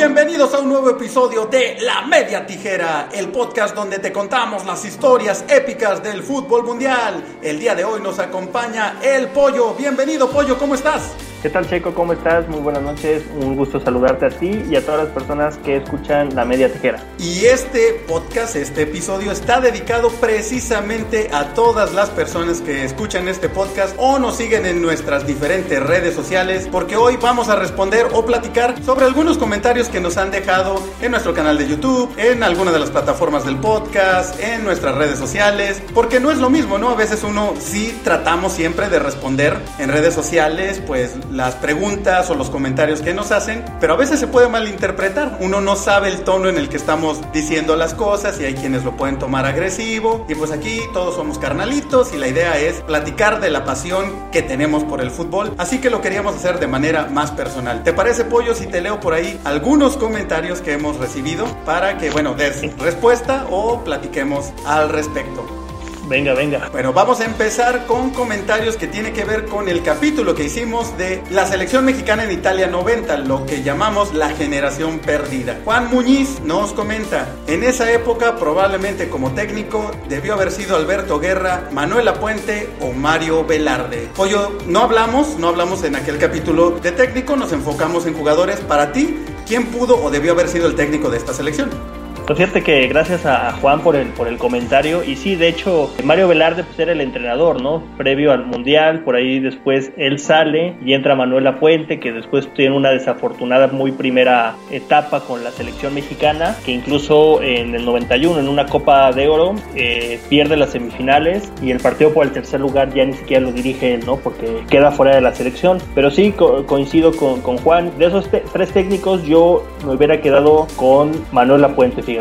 Bienvenidos a un nuevo episodio de La Media Tijera, el podcast donde te contamos las historias épicas del fútbol mundial. El día de hoy nos acompaña el Pollo. Bienvenido Pollo, ¿cómo estás? ¿Qué tal Checo? ¿Cómo estás? Muy buenas noches. Un gusto saludarte a ti y a todas las personas que escuchan La Media Tijera. Y este podcast, este episodio está dedicado precisamente a todas las personas que escuchan este podcast o nos siguen en nuestras diferentes redes sociales porque hoy vamos a responder o platicar sobre algunos comentarios que nos han dejado en nuestro canal de YouTube, en alguna de las plataformas del podcast, en nuestras redes sociales, porque no es lo mismo, ¿no? A veces uno sí tratamos siempre de responder en redes sociales, pues las preguntas o los comentarios que nos hacen, pero a veces se puede malinterpretar. Uno no sabe el tono en el que estamos diciendo las cosas y hay quienes lo pueden tomar agresivo. Y pues aquí todos somos carnalitos y la idea es platicar de la pasión que tenemos por el fútbol. Así que lo queríamos hacer de manera más personal. ¿Te parece, Pollo, si te leo por ahí algunos comentarios que hemos recibido para que, bueno, des respuesta o platiquemos al respecto? Venga, venga. Bueno, vamos a empezar con comentarios que tiene que ver con el capítulo que hicimos de la selección mexicana en Italia 90, lo que llamamos la generación perdida. Juan Muñiz nos comenta, en esa época probablemente como técnico debió haber sido Alberto Guerra, Manuel Apuente o Mario Velarde. Pollo, no hablamos, no hablamos en aquel capítulo de técnico, nos enfocamos en jugadores. Para ti, ¿quién pudo o debió haber sido el técnico de esta selección? Pues fíjate que gracias a Juan por el, por el comentario. Y sí, de hecho, Mario Velarde pues, era el entrenador, ¿no? Previo al Mundial, por ahí después él sale y entra Manuel Puente, que después tiene una desafortunada muy primera etapa con la selección mexicana, que incluso en el 91, en una Copa de Oro, eh, pierde las semifinales y el partido por el tercer lugar ya ni siquiera lo dirige él, ¿no? Porque queda fuera de la selección. Pero sí, coincido con, con, Juan. De esos tres técnicos, yo me hubiera quedado con Manuel Puente, fíjate.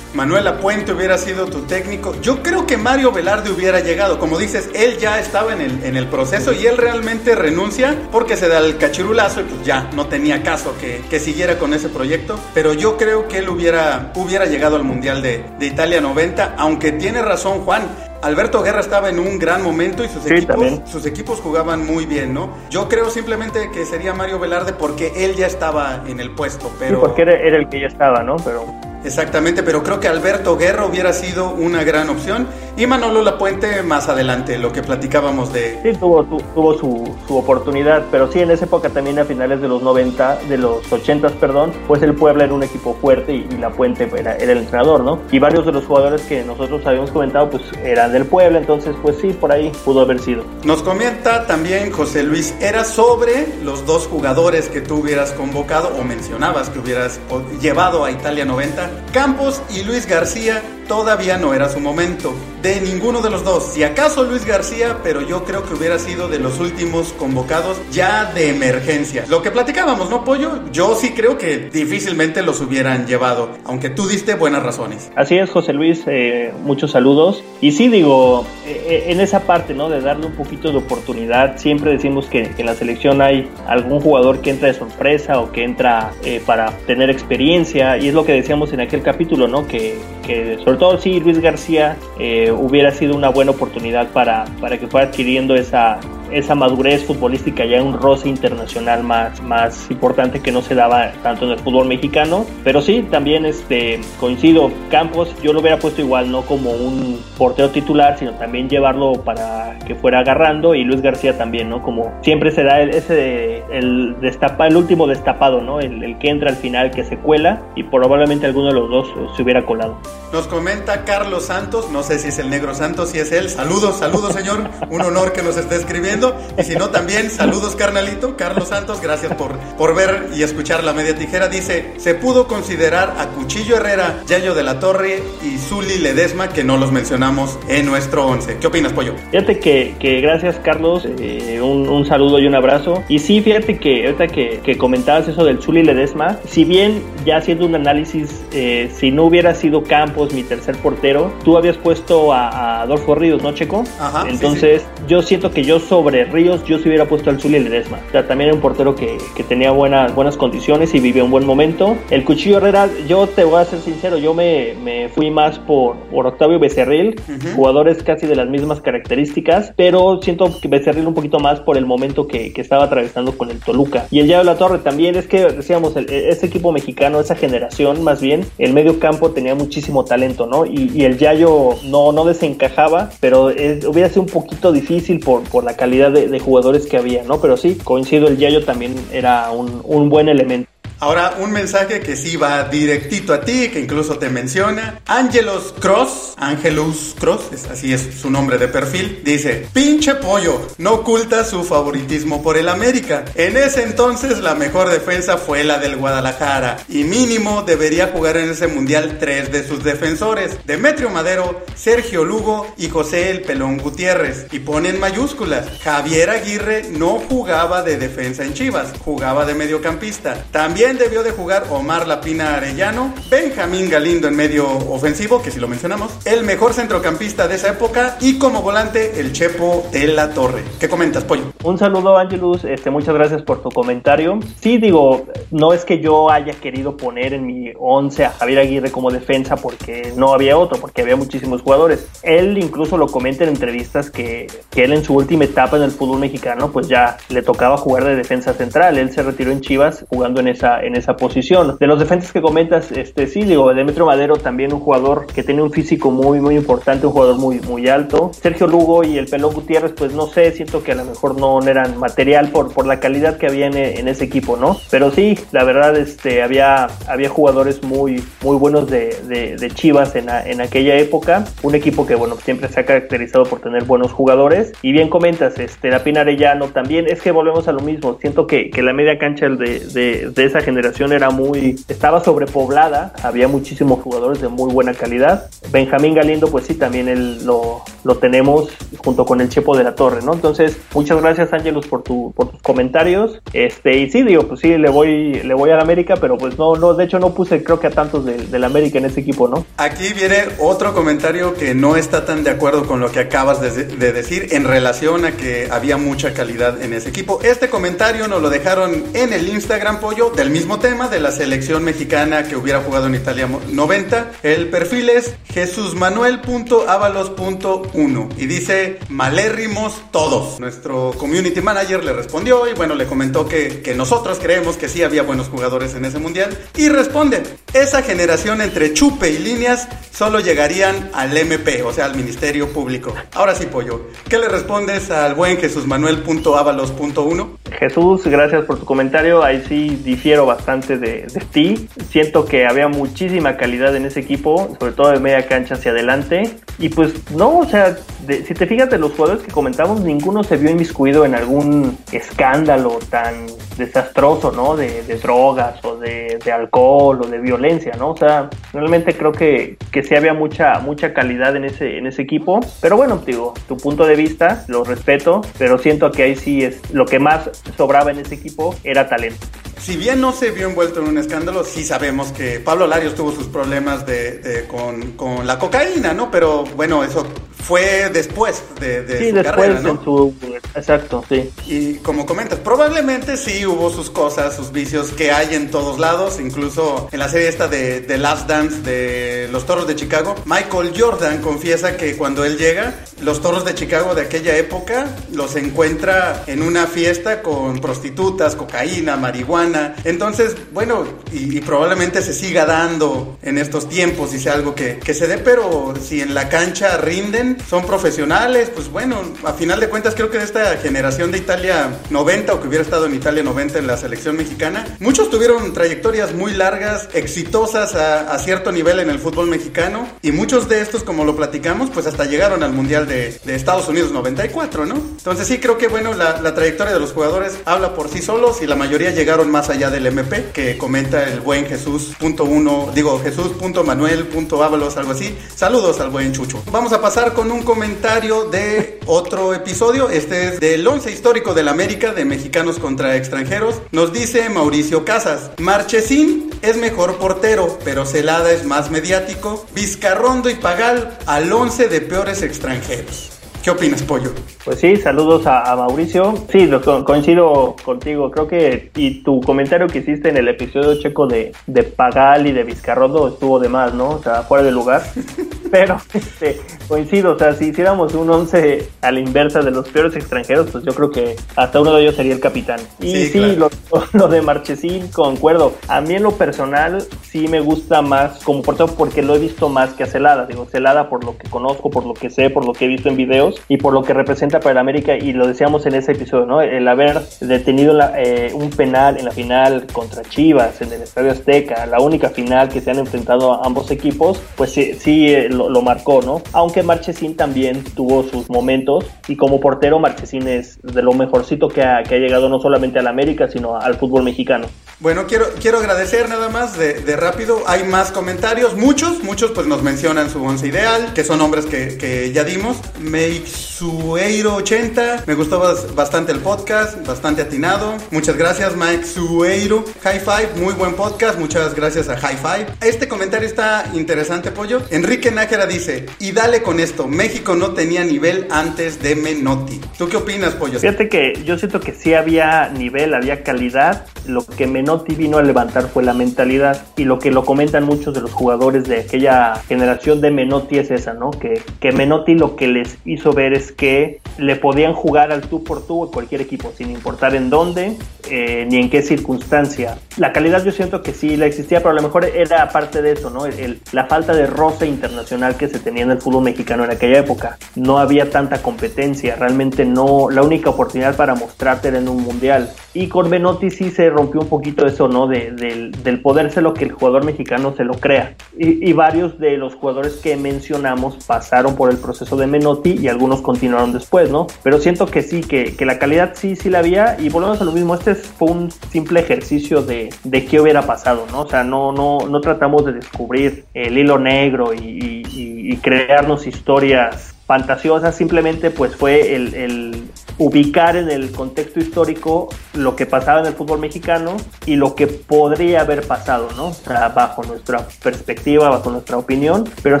Manuel Apuente hubiera sido tu técnico. Yo creo que Mario Velarde hubiera llegado. Como dices, él ya estaba en el, en el proceso y él realmente renuncia porque se da el cachirulazo y pues ya no tenía caso que, que siguiera con ese proyecto. Pero yo creo que él hubiera, hubiera llegado al Mundial de, de Italia 90, aunque tiene razón Juan. Alberto Guerra estaba en un gran momento y sus, equipos, sus equipos jugaban muy bien, ¿no? Yo creo simplemente que sería Mario Velarde porque él ya estaba en el puesto, pero... Sí, porque era, era el que ya estaba, ¿no? Pero... Exactamente, pero creo que Alberto Guerra hubiera sido una gran opción y Manolo Lapuente más adelante, lo que platicábamos de... Sí, tuvo, tuvo su, su, oportunidad, pero sí, en esa época también a finales de los 90, de los 80, perdón, pues el Puebla era un equipo fuerte y, La Lapuente era, era, el entrenador, ¿no? Y varios de los jugadores que nosotros habíamos comentado, pues eran del Puebla, entonces pues sí, por ahí pudo haber sido. Nos comenta también José Luis, era sobre los dos jugadores que tú hubieras convocado o mencionabas que hubieras llevado a Italia 90 Campos y Luis García todavía no era su momento. De ninguno de los dos. Si acaso Luis García, pero yo creo que hubiera sido de los últimos convocados ya de emergencia. Lo que platicábamos, ¿no, Pollo? Yo sí creo que difícilmente los hubieran llevado, aunque tú diste buenas razones. Así es, José Luis, eh, muchos saludos. Y sí, digo, eh, eh, en esa parte, ¿no? De darle un poquito de oportunidad, siempre decimos que, en la selección hay algún jugador que entra de sorpresa o que entra para tener experiencia, y es lo que decíamos en aquel capítulo, ¿no? Que, que sobre todo sí, Luis García eh, hubiera sido una buena oportunidad para, para que fuera adquiriendo esa, esa madurez futbolística ya un roce internacional más, más importante que no se daba tanto en el fútbol mexicano. Pero sí, también este, coincido, Campos yo lo hubiera puesto igual, no como un portero titular, sino también llevarlo para que fuera agarrando y Luis García también, ¿no? Como siempre se da el, ese, el, destapa, el último destapado, ¿no? El, el que entra al final, que se cuela y probablemente alguno de los dos se hubiera colado. Nos comenta Carlos Santos, no sé si es el negro Santos, si es él. Saludos, saludos señor, un honor que nos esté escribiendo. Y si no, también saludos, carnalito. Carlos Santos, gracias por, por ver y escuchar la media tijera. Dice: Se pudo considerar a Cuchillo Herrera, Yayo de la Torre y Zuli Ledesma, que no los mencionamos en nuestro 11. ¿Qué opinas, Pollo? Fíjate que, que gracias, Carlos. Eh, un, un, saludo y un abrazo. Y sí, fíjate que ahorita que, que comentabas eso del Zuli Ledesma, si bien ya haciendo un análisis, eh, si no hubiera sido Campos mi tercer portero, tú habías puesto a, a Adolfo Ríos, ¿no, Checo? Entonces, yo siento que yo sobre Ríos, yo se hubiera puesto al Zuli Ledesma. O sea, también era un portero que, que tenía buenas, buenas condiciones y vivió un buen momento. El Cuchillo Herrera, yo te voy a ser sincero, yo me, me fui más por, por Octavio Becerril, jugadores casi de las mismas características, pero siento que Becerril un poquito más por el momento que, que estaba atravesando con el Toluca. Y el Yayo La Torre también, es que decíamos, el, ese equipo mexicano, esa generación más bien, el medio campo tenía muchísimo talento, ¿no? Y, y el Yayo no, no desencajaba, pero hubiera sido un poquito difícil por, por la calidad de, de, jugadores que había, ¿no? Pero sí, coincido, el Yayo también era un, un buen elemento. Ahora, un mensaje que sí va directito a ti, que incluso te menciona. Angelos Cross, Angelus Cross, así es su nombre de perfil, dice, pinche pollo, no oculta su favoritismo por el América. En ese entonces la mejor defensa fue la del Guadalajara y mínimo debería jugar en ese mundial tres de sus defensores, Demetrio Madero, Sergio Lugo y José El Pelón Gutiérrez. Y ponen mayúsculas, Javier Aguirre no jugaba de defensa en Chivas, jugaba de mediocampista. También debió de jugar Omar Lapina Arellano, Benjamín Galindo en medio ofensivo, que si lo mencionamos, el mejor centrocampista de esa época y como volante el Chepo de la Torre. ¿Qué comentas, Pollo? Un saludo, Angelus, este, muchas gracias por tu comentario. Sí, digo, no es que yo haya querido poner en mi 11 a Javier Aguirre como defensa porque no había otro, porque había muchísimos jugadores. Él incluso lo comenta en entrevistas que, que él en su última etapa en el fútbol mexicano, pues ya le tocaba jugar de defensa central. Él se retiró en Chivas jugando en esa en esa posición. De los defensas que comentas, este sí, digo, Demetrio Madero también un jugador que tiene un físico muy, muy importante, un jugador muy, muy alto. Sergio Lugo y el Pelón Gutiérrez, pues no sé, siento que a lo mejor no eran material por, por la calidad que había en, ese equipo, ¿no? Pero sí, la verdad, este, había, había jugadores muy, muy buenos de, de, Chivas en, en aquella época. Un equipo que, bueno, siempre se ha caracterizado por tener buenos jugadores. Y bien comentas, este, la Pina Arellano también, es que volvemos a lo mismo. Siento que, que la media cancha de, de, de esa generación era muy, estaba sobrepoblada, había muchísimos jugadores de muy buena calidad. Benjamín Galindo, pues sí, también lo, lo tenemos junto con el Chepo de la Torre, ¿no? Entonces, muchas gracias Ángelus por, tu, por tus comentarios. Este, y sí, digo, pues sí, le voy, le voy al América, pero pues no, no, de hecho no puse creo que a tantos del, del América en ese equipo, ¿no? Aquí viene otro comentario que no está tan de acuerdo con lo que acabas de, de decir en relación a que había mucha calidad en ese equipo. Este comentario nos lo dejaron en el Instagram, Pollo, del mismo tema de la selección mexicana que hubiera jugado en Italia 90. El perfil es jesusmanuel.avalos.1 y dice malérrimos todos. Nuestro community manager le respondió y bueno, le comentó que, que nosotros creemos que sí había buenos jugadores en ese mundial y responde, esa generación entre chupe y líneas solo llegarían al MP, o sea, al Ministerio Público. Ahora sí, Pollo, ¿qué le respondes al buen jesusmanuel.avalos.1? Jesús, gracias por tu comentario. Ahí sí difiero bastante de, ti. Siento que había muchísima calidad en ese equipo, sobre todo de media cancha hacia adelante. Y pues no, o sea, si te fijas de los jugadores que comentamos, ninguno se vio inmiscuido en algún escándalo tan desastroso, ¿no? De, drogas o de, alcohol o de violencia, ¿no? O sea, realmente creo que, que sí había mucha, mucha calidad en ese, en ese equipo. Pero bueno, digo, tu punto de vista lo respeto, pero siento que ahí sí es lo que más sobraba en ese equipo era talento si bien no se vio envuelto en un escándalo, sí sabemos que Pablo Larios tuvo sus problemas de, con, con, la cocaína, ¿no? Pero bueno, eso fue después de, de sí, después de su, exacto, sí. Y como comentas, probablemente sí hubo sus cosas, sus vicios que hay en todos lados, incluso en la serie esta de The Last Dance de los Toros de Chicago, Michael Jordan confiesa que cuando él llega, los Toros de Chicago de aquella época los encuentra en una fiesta con prostitutas, cocaína, marihuana. Entonces, bueno, y, probablemente se siga dando en estos tiempos y sea algo que, que se dé, pero si en la cancha rinden, son profesionales, pues bueno, a final de cuentas creo que de generación de Italia 90 o que hubiera estado en Italia 90 en la selección mexicana, muchos tuvieron trayectorias muy largas, exitosas a, cierto nivel en el fútbol mexicano y muchos de estos, como lo platicamos, pues hasta llegaron al Mundial de, Estados Unidos 94, ¿no? Entonces sí creo que bueno, la, trayectoria de los jugadores habla por sí solos y la mayoría llegaron más allá del MP que comenta el buen Jesús.1, digo Jesús.manuel.ábalos, algo así. Saludos al buen Chucho. Vamos a pasar con un comentario de otro episodio. Este es del 11 histórico del América de mexicanos contra extranjeros. Nos dice Mauricio Casas: Marchesín es mejor portero, pero Celada es más mediático. Vizcarrondo y Pagal al 11 de peores extranjeros. ¿Qué opinas, Pollo? Pues sí, saludos a, Mauricio. Sí, coincido contigo. Creo que y tu comentario que hiciste en el episodio checo de, de Pagal y de Vizcarrondo estuvo de más, ¿no? O sea, fuera de lugar. Pero este, coincido, o sea, si hiciéramos un 11 a la inversa de los peores extranjeros, pues yo creo que hasta uno de ellos sería el capitán. Y sí, lo, de Marchesín, concuerdo. A mí en lo personal sí me gusta más como portero porque lo he visto más que a Celada. Digo, Celada por lo que conozco, por lo que sé, por lo que he visto en videos y por lo que representa para el América. Y lo decíamos en ese episodio, ¿no? El haber detenido eh, un penal en la final contra Chivas en el Estadio Azteca, la única final que se han enfrentado a ambos equipos, pues sí, sí eh, lo, marcó, ¿no? Aunque Marchesín también tuvo sus momentos y como portero Marchesín es de lo mejorcito que ha, llegado no solamente al América, sino al fútbol mexicano. Bueno, quiero, quiero agradecer nada más de, rápido. Hay más comentarios, muchos, muchos pues nos mencionan su once ideal, que son nombres que, ya dimos. Meixueiro80, me gustó bastante el podcast, bastante atinado. Muchas gracias, Mike Sueiro. High Five, muy buen podcast, muchas gracias a High Five. Este comentario está interesante, pollo. Enrique Nájera dice: Y dale con esto, México no tenía nivel antes de Menotti. ¿Tú qué opinas, pollo? Fíjate que yo siento que sí había nivel, había calidad. Lo que me Menotti vino a levantar fue la mentalidad y lo que lo comentan muchos de los jugadores de aquella generación de Menotti es esa, ¿no? Que, que Menotti lo que les hizo ver es que le podían jugar al tú por tú a cualquier equipo, sin importar en dónde eh, ni en qué circunstancia. La calidad yo siento que sí la existía, pero a lo mejor era parte de eso, ¿no? El, la falta de roce internacional que se tenía en el fútbol mexicano en aquella época. No había tanta competencia, realmente no, la única oportunidad para mostrarte era en un mundial. Y con Menotti sí se rompió un poquito eso, ¿no? De, del poder ser lo que el jugador mexicano se lo crea. Y, varios de los jugadores que mencionamos pasaron por el proceso de Menotti y algunos continuaron después, ¿no? Pero siento que sí, que, la calidad sí, sí la había y volvemos a lo mismo, este fue un simple ejercicio de, qué hubiera pasado, ¿no? O sea, no, no, no tratamos de descubrir el hilo negro y crearnos historias fantasiosas, simplemente pues fue el, ubicar en el contexto histórico lo que pasaba en el fútbol mexicano y lo que podría haber pasado, ¿no? bajo nuestra perspectiva, bajo nuestra opinión, pero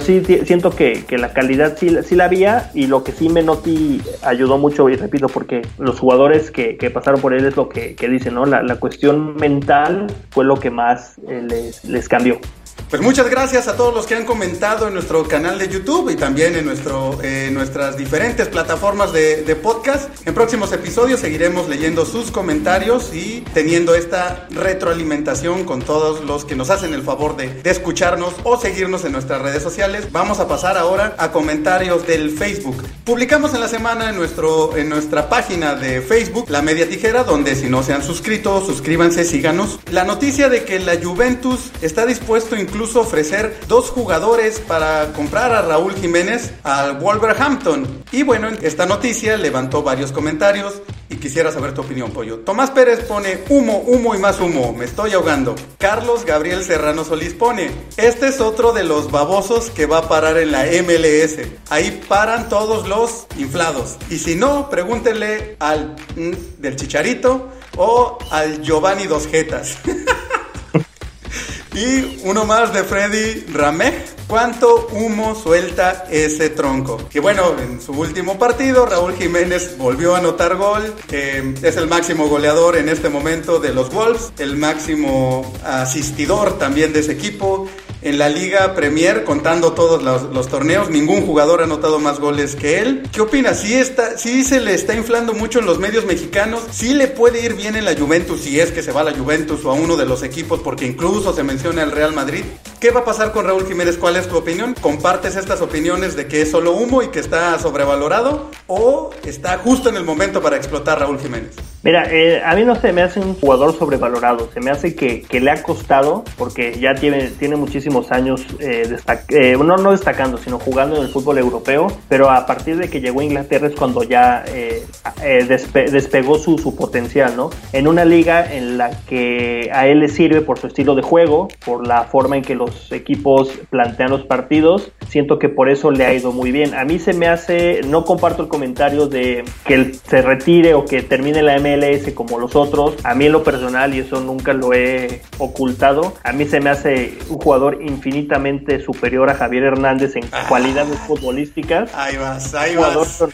sí siento que, que la calidad sí, la había y lo que sí Menotti ayudó mucho, y repito, porque los jugadores que, pasaron por él es lo que, dicen, ¿no? La, cuestión mental fue lo que más eh, les cambió. Pues muchas gracias a todos los que han comentado en nuestro canal de YouTube y también en nuestro, eh, nuestras diferentes plataformas de, podcast. En próximos episodios seguiremos leyendo sus comentarios y teniendo esta retroalimentación con todos los que nos hacen el favor de, de escucharnos o seguirnos en nuestras redes sociales. Vamos a pasar ahora a comentarios del Facebook. Publicamos en la semana en, nuestro, en nuestra página de Facebook La Media Tijera, donde si no se han suscrito, suscríbanse, síganos. La noticia de que la Juventus está dispuesto incluso ofrecer dos jugadores para comprar a Raúl Jiménez al Wolverhampton. Y bueno, esta noticia levantó varios comentarios y quisiera saber tu opinión, Pollo. Tomás Pérez pone humo, humo y más humo, me estoy ahogando. Carlos Gabriel Serrano Solís pone, este es otro de los babosos que va a parar en la MLS. Ahí paran todos los inflados. Y si no, pregúntenle al mm, del Chicharito o al Giovanni Dos Jetas. Y uno más de Freddy Ramej. ¿Cuánto humo suelta ese tronco? Y bueno, en su último partido, Raúl Jiménez volvió a anotar gol. es el máximo goleador en este momento de los Wolves, el máximo asistidor también de ese equipo en la Liga Premier, contando todos los, torneos, ningún jugador ha anotado más goles que él. ¿Qué opinas? Si, está, si se le está inflando mucho en los medios mexicanos, si le puede ir bien en la Juventus, si es que se va a la Juventus o a uno de los equipos, porque incluso se menciona el Real Madrid. ¿Qué va a pasar con Raúl Jiménez? ¿Cuál es tu opinión? ¿Compartes estas opiniones de que es solo humo y que está sobrevalorado? ¿O está justo en el momento para explotar Raúl Jiménez? Mira, eh, a mí no se me hace un jugador sobrevalorado, se me hace que, que le ha costado, porque ya tiene, tiene muchísimos años, eh, eh, no, no destacando, sino jugando en el fútbol europeo, pero a partir de que llegó a Inglaterra es cuando ya despegó su, su potencial, ¿no? En una liga en la que a él le sirve por su estilo de juego, por la forma en que los los equipos plantean los partidos. Siento que por eso le ha ido muy bien. A mí se me hace, no comparto el comentario de que él se retire o que termine la MLS como los otros. A mí en lo personal, y eso nunca lo he ocultado, a mí se me hace un jugador infinitamente superior a Javier Hernández en ah. cualidades futbolísticas. Ahí vas, ahí vas.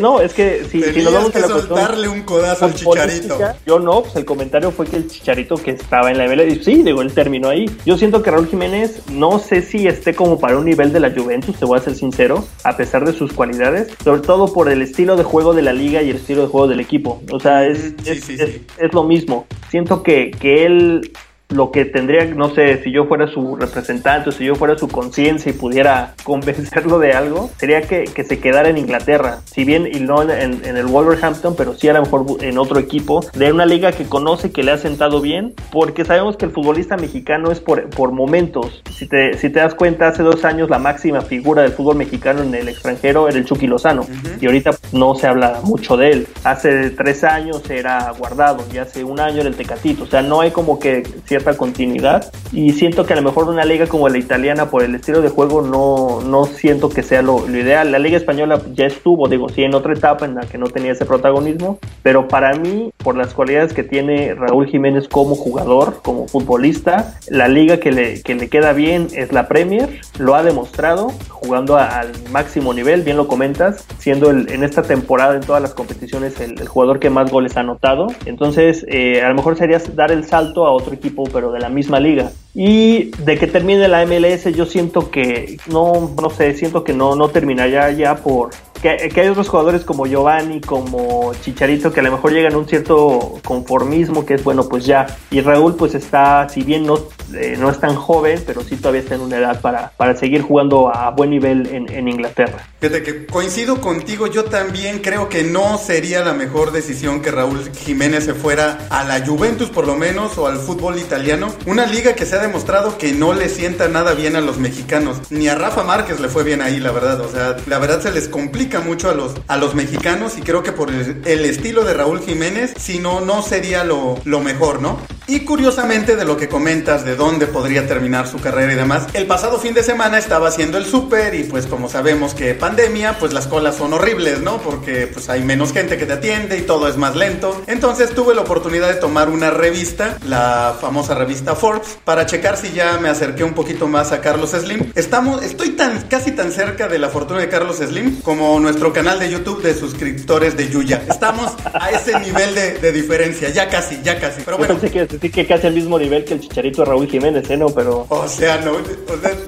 no, es que si, si vamos a la darle un codazo al Chicharito. Yo no, pues el comentario fue que el Chicharito que estaba en la MLS, sí, digo, él terminó ahí. Yo siento que Raúl Jiménez no sé si esté como para un nivel de la Juventus, te voy a ser sincero, a pesar de sus cualidades, sobre todo por el estilo de juego de la liga y el estilo de juego del equipo. O sea, es, es, es, lo mismo. Siento que, que él lo que tendría, no sé, si yo fuera su representante o si yo fuera su conciencia y pudiera convencerlo de algo, sería que, que, se quedara en Inglaterra. Si bien y no en, en, el Wolverhampton, pero sí a lo mejor en otro equipo, de una liga que conoce, que le ha sentado bien, porque sabemos que el futbolista mexicano es por, por momentos. Si te, si te das cuenta, hace dos años la máxima figura del fútbol mexicano en el extranjero era el Chucky Lozano, y ahorita no se habla mucho de él. Hace tres años era Guardado, y hace un año era el Tecatito, o sea, no hay como que cierta continuidad y siento que a lo mejor una liga como la italiana por el estilo de juego no, no siento que sea lo, ideal. La liga española ya estuvo, digo, sí, en otra etapa en la que no tenía ese protagonismo, pero para mí, por las cualidades que tiene Raúl Jiménez como jugador, como futbolista, la liga que le, que le queda bien es la Premier, lo ha demostrado, jugando al máximo nivel, bien lo comentas, siendo el, en esta temporada en todas las competiciones el, jugador que más goles ha anotado. Entonces, eh, a lo mejor sería dar el salto a otro equipo, pero de la misma liga. Y de que termine la MLS, yo siento que, no, no sé, siento que no, no terminaría ya por, que, hay otros jugadores como Giovanni, como Chicharito, que a lo mejor llegan a un cierto conformismo, que es bueno, pues ya. Y Raúl, pues está, si bien no, eh, no es tan joven, pero sí todavía está en una edad para, para seguir jugando a buen nivel en, Inglaterra. Fíjate que coincido contigo, yo también creo que no sería la mejor decisión que Raúl Jiménez se fuera a la Juventus, por lo menos, o al fútbol italiano. Una liga que se ha demostrado que no le sienta nada bien a los mexicanos. Ni a Rafa Márquez le fue bien ahí, la verdad. O sea, la verdad se les complica mucho a los, a los mexicanos y creo que por el, estilo de Raúl Jiménez, si no, no sería lo, lo mejor, ¿no? Y curiosamente de lo que comentas, de dónde podría terminar su carrera y demás, el pasado fin de semana estaba haciendo el súper y pues como sabemos que pandemia, pues las colas son horribles, ¿no? Porque pues hay menos gente que te atiende y todo es más lento. Entonces tuve la oportunidad de tomar una revista, la famosa revista Forbes, para checar si ya me acerqué un poquito más a Carlos Slim. Estamos, estoy tan, casi tan cerca de la fortuna de Carlos Slim como nuestro canal de YouTube de suscriptores de Yuya. Estamos a ese nivel de, diferencia, ya casi, ya casi. Pero bueno. Yo pensé que decir que casi al mismo nivel que el Chicharito de Raúl Jiménez, ¿eh? No, pero... O sea, no,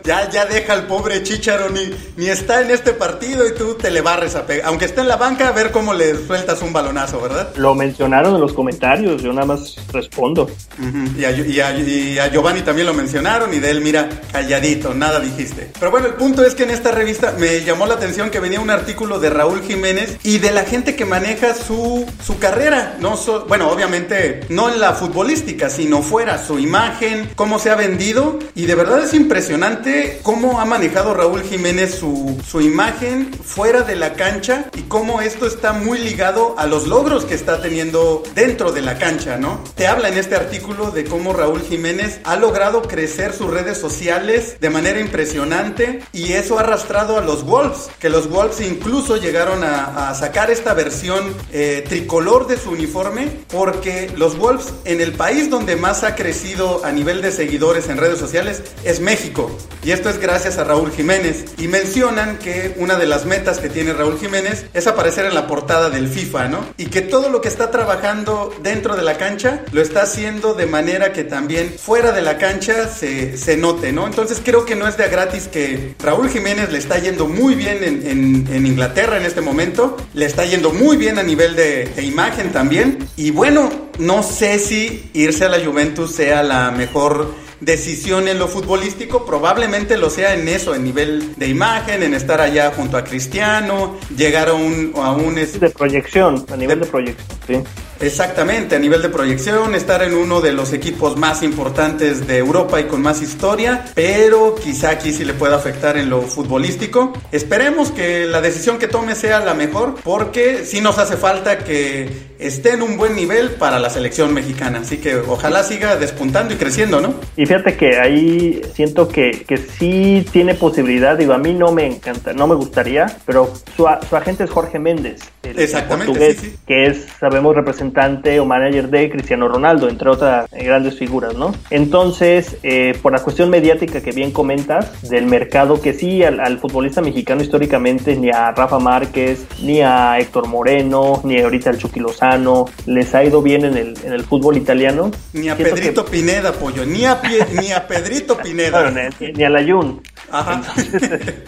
ya, ya deja al pobre Chicharo, ni, ni está en este partido y tú te le barres a pegar. Aunque esté en la banca, a ver cómo le sueltas un balonazo, ¿verdad? Lo mencionaron en los comentarios, yo nada más respondo. y, a, y a Giovanni también lo mencionaron y de él, mira, calladito, nada dijiste. Pero bueno, el punto es que en esta revista me llamó la atención que venía un artículo de Raúl Jiménez y de la gente que maneja su, su carrera. No bueno, obviamente no la futbolística, sino fuera, su imagen, cómo se ha vendido. Y de verdad es impresionante cómo ha manejado Raúl Jiménez su, su imagen fuera de la cancha y cómo esto está muy ligado a los logros que está teniendo dentro de la cancha, ¿no? Te habla en este artículo de cómo Raúl Jiménez ha logrado crecer sus redes sociales de manera impresionante y eso ha arrastrado a los Wolves, que los Wolves incluso incluso llegaron a, sacar esta versión eh, tricolor de su uniforme porque los Wolves en el país donde más ha crecido a nivel de seguidores en redes sociales es México. Y esto es gracias a Raúl Jiménez. Y mencionan que una de las metas que tiene Raúl Jiménez es aparecer en la portada del FIFA, ¿no? Y que todo lo que está trabajando dentro de la cancha lo está haciendo de manera que también fuera de la cancha se, se note, ¿no? Entonces creo que no es de gratis que Raúl Jiménez le está yendo muy bien en, en, en Inglaterra en este momento. Le está yendo muy bien a nivel de, imagen también. Y bueno, no sé si irse a la Juventus sea la mejor decisión en lo futbolístico, probablemente lo sea en eso, en nivel de imagen, en estar allá junto a Cristiano, llegar a un... A un de proyección, a nivel de, proyección, Exactamente, a nivel de proyección, estar en uno de los equipos más importantes de Europa y con más historia, pero quizá aquí sí le pueda afectar en lo futbolístico. Esperemos que la decisión que tome sea la mejor, porque sí nos hace falta que esté en un buen nivel para la selección mexicana. Así que ojalá siga despuntando y creciendo, ¿no? Y fíjate que ahí siento que, que sí tiene posibilidad, digo, a mí no me encanta, no me gustaría, pero su, su agente es Jorge Méndez, el Exactamente, portugués, sí, sí. que es, sabemos, representante o manager de Cristiano Ronaldo, entre otras eh, grandes figuras, ¿no? Entonces, eh, por la cuestión mediática que bien comentas, del mercado, que sí, al, al futbolista mexicano históricamente, ni a Rafa Márquez, ni a Héctor Moreno, ni ahorita al Chucky Lozano, les ha ido bien en el, en el fútbol italiano. Ni a Pedrito que- Pineda, pollo, ni a, Pie- ni a Pedrito Pineda. Bueno, ni, ni a la Jun. Ajá.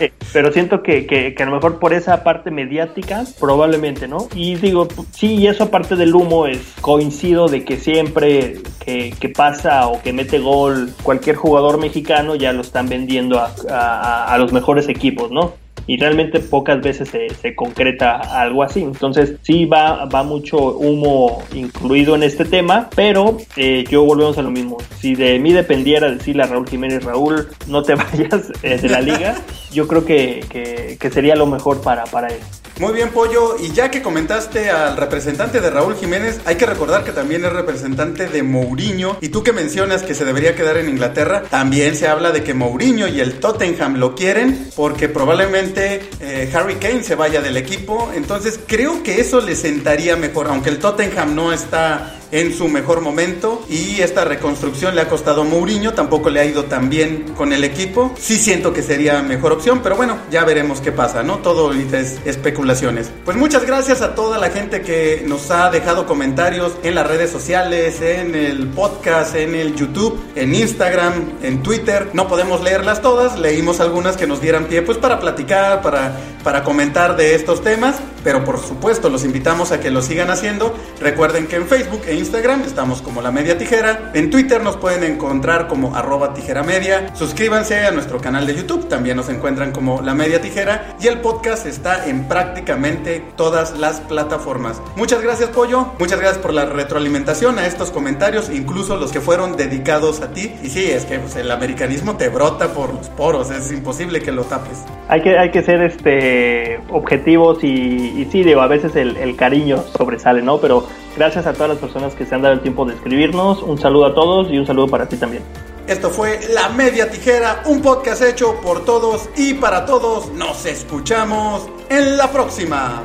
Eh, Pero siento que, que, que a lo mejor por esa parte mediática, probablemente, ¿no? Y digo, sí, y eso aparte del humo, es coincido de que siempre que, que pasa o que mete gol cualquier jugador mexicano, ya lo están vendiendo a, los mejores equipos, ¿no? Y realmente pocas veces se, se concreta algo así. Entonces, sí va, va mucho humo incluido en este tema, pero eh, yo volvemos a lo mismo. Si de mí dependiera decirle a Raúl Jiménez, Raúl, no te vayas eh, de la liga, yo creo que, que- que sería lo mejor para, para él. Muy bien, Pollo. Y ya que comentaste al representante de Raúl Jiménez, hay que recordar que también es representante de Mourinho. Y tú que mencionas que se debería quedar en Inglaterra, también se habla de que Mourinho y el Tottenham lo quieren porque probablemente eh, Harry Kane se vaya del equipo. Entonces creo que eso le sentaría mejor, aunque el Tottenham no está en su mejor momento y esta reconstrucción le ha costado a Mourinho, tampoco le ha ido tan bien con el equipo. Sí siento que sería mejor opción, pero bueno, ya veremos qué pasa, ¿no? Todo es especulaciones. Pues muchas gracias a toda la gente que nos ha dejado comentarios en las redes sociales, en el podcast, en el YouTube, en Instagram, en Twitter. No podemos leerlas todas, leímos algunas que nos dieran pie pues para platicar, para, para comentar de estos temas, pero por supuesto los invitamos a que lo sigan haciendo. Recuerden que en Facebook e Instagram estamos como La Media Tijera, en Twitter nos pueden encontrar como arroba tijera media, suscríbanse a nuestro canal de YouTube, también nos encuentran como La Media Tijera y el podcast está en prácticamente todas las plataformas. Muchas gracias Pollo, muchas gracias por la retroalimentación a estos comentarios, incluso los que fueron dedicados a ti. Y sí, es que pues, el americanismo te brota por los poros, es imposible que lo tapes. Hay que, hay que ser este objetivos y, sí, digo, a veces el cariño sobresale, ¿no? Pero gracias a todas las personas que se han dado el tiempo de escribirnos. Un saludo a todos y un saludo para ti también. Esto fue La Media Tijera, un podcast hecho por todos y para todos. Nos escuchamos en la próxima.